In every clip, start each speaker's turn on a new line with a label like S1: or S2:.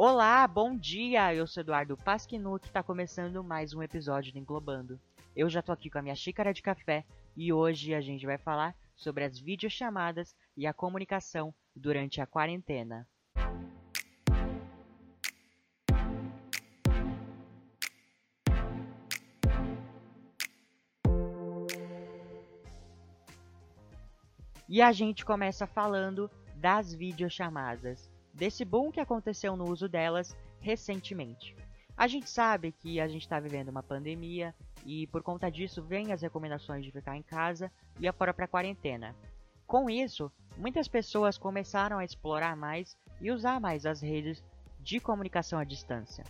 S1: Olá, bom dia! Eu sou Eduardo Pasquinu, que está começando mais um episódio do Englobando. Eu já tô aqui com a minha xícara de café e hoje a gente vai falar sobre as videochamadas e a comunicação durante a quarentena. E a gente começa falando das videochamadas, desse boom que aconteceu no uso delas recentemente. A gente sabe que a gente está vivendo uma pandemia e por conta disso vem as recomendações de ficar em casa e a própria quarentena. Com isso, muitas pessoas começaram a explorar mais e usar mais as redes de comunicação à distância.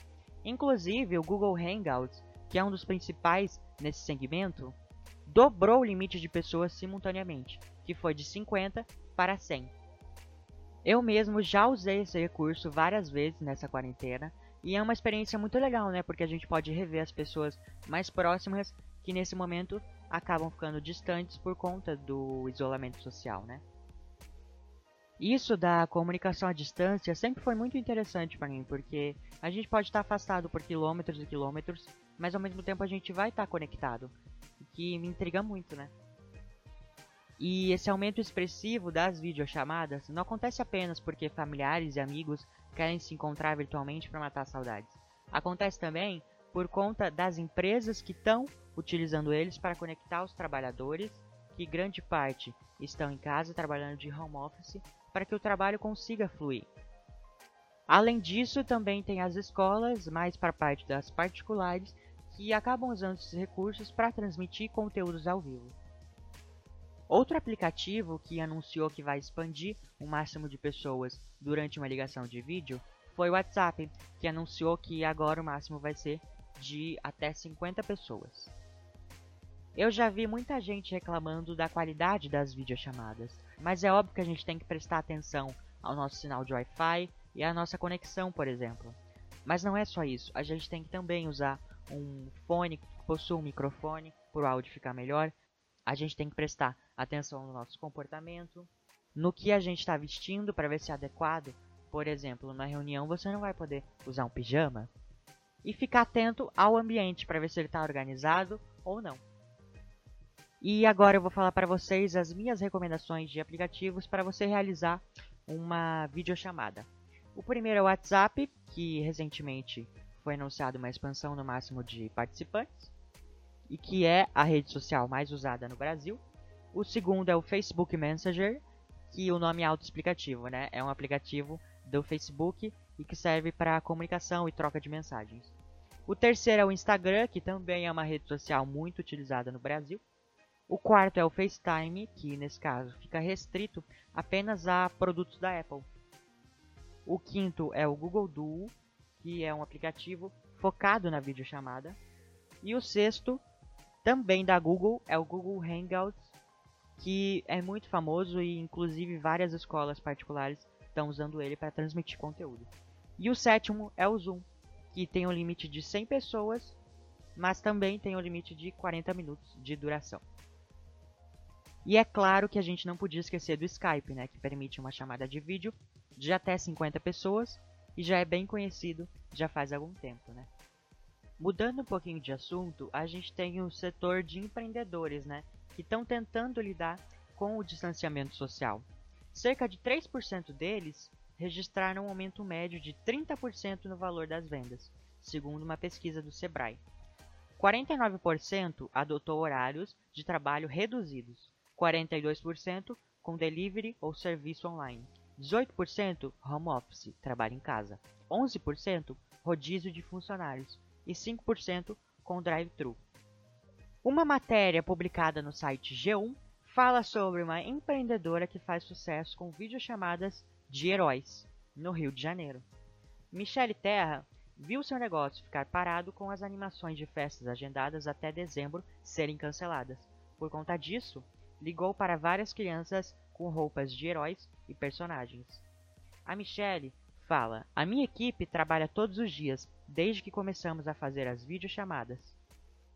S1: Inclusive, o Google Hangouts, que é um dos principais nesse segmento, dobrou o limite de pessoas simultaneamente, que foi de 50 para 100. Eu mesmo já usei esse recurso várias vezes nessa quarentena e é uma experiência muito legal, né? Porque a gente pode rever as pessoas mais próximas que nesse momento acabam ficando distantes por conta do isolamento social, né? Isso da comunicação à distância sempre foi muito interessante para mim, porque a gente pode estar afastado por quilômetros e quilômetros, mas ao mesmo tempo a gente vai estar conectado, o que me intriga muito, né? E esse aumento expressivo das videochamadas não acontece apenas porque familiares e amigos querem se encontrar virtualmente para matar saudades. Acontece também por conta das empresas que estão utilizando eles para conectar os trabalhadores, que grande parte estão em casa trabalhando de home office, para que o trabalho consiga fluir. Além disso, também tem as escolas, mais para parte das particulares, que acabam usando esses recursos para transmitir conteúdos ao vivo. Outro aplicativo que anunciou que vai expandir o máximo de pessoas durante uma ligação de vídeo foi o WhatsApp, que anunciou que agora o máximo vai ser de até 50 pessoas. Eu já vi muita gente reclamando da qualidade das videochamadas, mas é óbvio que a gente tem que prestar atenção ao nosso sinal de Wi-Fi e à nossa conexão, por exemplo. Mas não é só isso, a gente tem que também usar um fone que possua um microfone para o áudio ficar melhor. A gente tem que prestar atenção no nosso comportamento, no que a gente está vestindo para ver se é adequado. Por exemplo, na reunião você não vai poder usar um pijama. E ficar atento ao ambiente para ver se ele está organizado ou não. E agora eu vou falar para vocês as minhas recomendações de aplicativos para você realizar uma videochamada. O primeiro é o WhatsApp, que recentemente foi anunciado uma expansão no máximo de participantes e que é a rede social mais usada no Brasil. O segundo é o Facebook Messenger, que o nome é autoexplicativo, né? É um aplicativo do Facebook e que serve para comunicação e troca de mensagens. O terceiro é o Instagram, que também é uma rede social muito utilizada no Brasil. O quarto é o FaceTime, que nesse caso fica restrito apenas a produtos da Apple. O quinto é o Google Duo, que é um aplicativo focado na videochamada. E o sexto, também da Google, é o Google Hangouts, que é muito famoso e inclusive várias escolas particulares estão usando ele para transmitir conteúdo. E o sétimo é o Zoom, que tem um limite de 100 pessoas, mas também tem um limite de 40 minutos de duração. E é claro que a gente não podia esquecer do Skype, né, que permite uma chamada de vídeo de até 50 pessoas e já é bem conhecido já faz algum tempo, né? Mudando um pouquinho de assunto, a gente tem o setor de empreendedores, né, que estão tentando lidar com o distanciamento social. Cerca de 3% deles registraram um aumento médio de 30% no valor das vendas, segundo uma pesquisa do Sebrae. 49% adotou horários de trabalho reduzidos, 42% com delivery ou serviço online, 18% home office, trabalho em casa, 11% rodízio de funcionários e 5% com drive-thru. Uma matéria publicada no site G1 fala sobre uma empreendedora que faz sucesso com videochamadas de heróis no Rio de Janeiro. Michele Terra viu seu negócio ficar parado com as animações de festas agendadas até dezembro serem canceladas. Por conta disso, ligou para várias crianças com roupas de heróis e personagens. A Michelle fala: A minha equipe trabalha todos os dias, desde que começamos a fazer as videochamadas.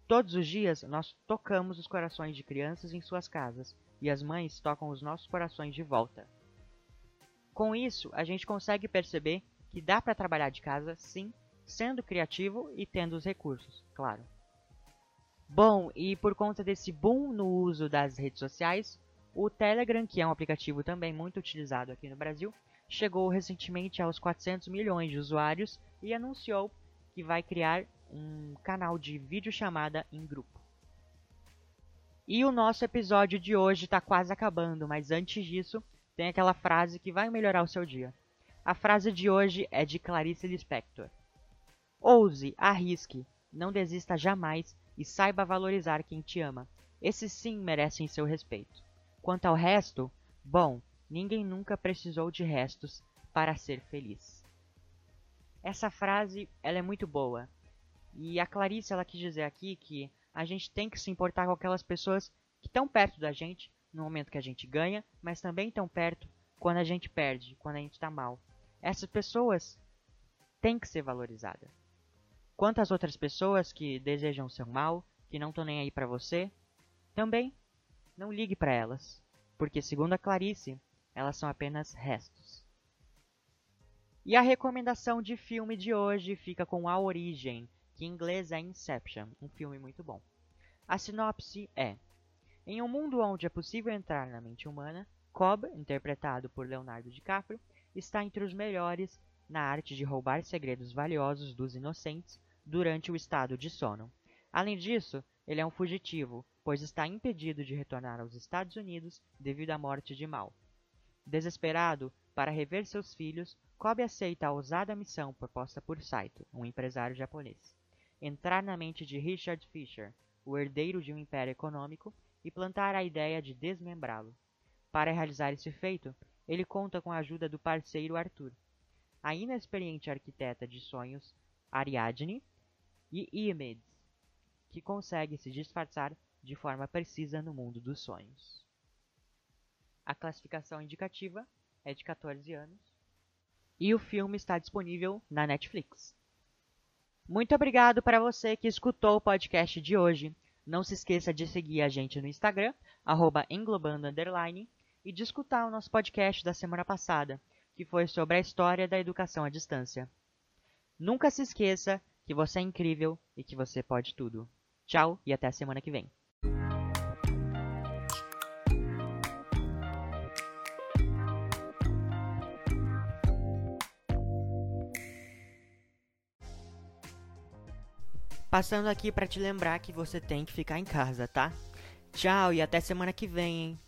S1: Todos os dias nós tocamos os corações de crianças em suas casas e as mães tocam os nossos corações de volta. Com isso, a gente consegue perceber que dá para trabalhar de casa, sim, sendo criativo e tendo os recursos, claro. Bom, e por conta desse boom no uso das redes sociais, o Telegram, que é um aplicativo também muito utilizado aqui no Brasil, chegou recentemente aos 400 milhões de usuários e anunciou que vai criar um canal de videochamada em grupo. E o nosso episódio de hoje está quase acabando, mas antes disso, tem aquela frase que vai melhorar o seu dia. A frase de hoje é de Clarice Lispector. Ouse, arrisque, não desista jamais e saiba valorizar quem te ama. Esses sim merecem seu respeito. Quanto ao resto, bom, ninguém nunca precisou de restos para ser feliz. Essa frase, ela é muito boa. E a Clarice, ela quis dizer aqui que a gente tem que se importar com aquelas pessoas que estão perto da gente no momento que a gente ganha, mas também estão perto quando a gente perde, quando a gente está mal. Essas pessoas têm que ser valorizadas. Quantas outras pessoas que desejam seu mal, que não estão nem aí para você, também não ligue para elas, porque segundo a Clarice, elas são apenas restos. E a recomendação de filme de hoje fica com A Origem, que em inglês é Inception, um filme muito bom. A sinopse é: Em um mundo onde é possível entrar na mente humana, Cobb, interpretado por Leonardo DiCaprio, está entre os melhores na arte de roubar segredos valiosos dos inocentes durante o estado de sono. Além disso, ele é um fugitivo, pois está impedido de retornar aos Estados Unidos devido à morte de Mal. Desesperado, para rever seus filhos, Kobe aceita a ousada missão proposta por Saito, um empresário japonês. Entrar na mente de Richard Fisher, o herdeiro de um império econômico, e plantar a ideia de desmembrá-lo. Para realizar esse feito, ele conta com a ajuda do parceiro Arthur, a inexperiente arquiteta de sonhos Ariadne e Iomedes, que consegue se disfarçar de forma precisa no mundo dos sonhos. A classificação indicativa é de 14 anos e o filme está disponível na Netflix. Muito obrigado para você que escutou o podcast de hoje. Não se esqueça de seguir a gente no Instagram, englobando e de escutar o nosso podcast da semana passada, que foi sobre a história da educação à distância. Nunca se esqueça que você é incrível e que você pode tudo. Tchau e até a semana que vem. Passando aqui para te lembrar que você tem que ficar em casa, tá? Tchau e até semana que vem, hein?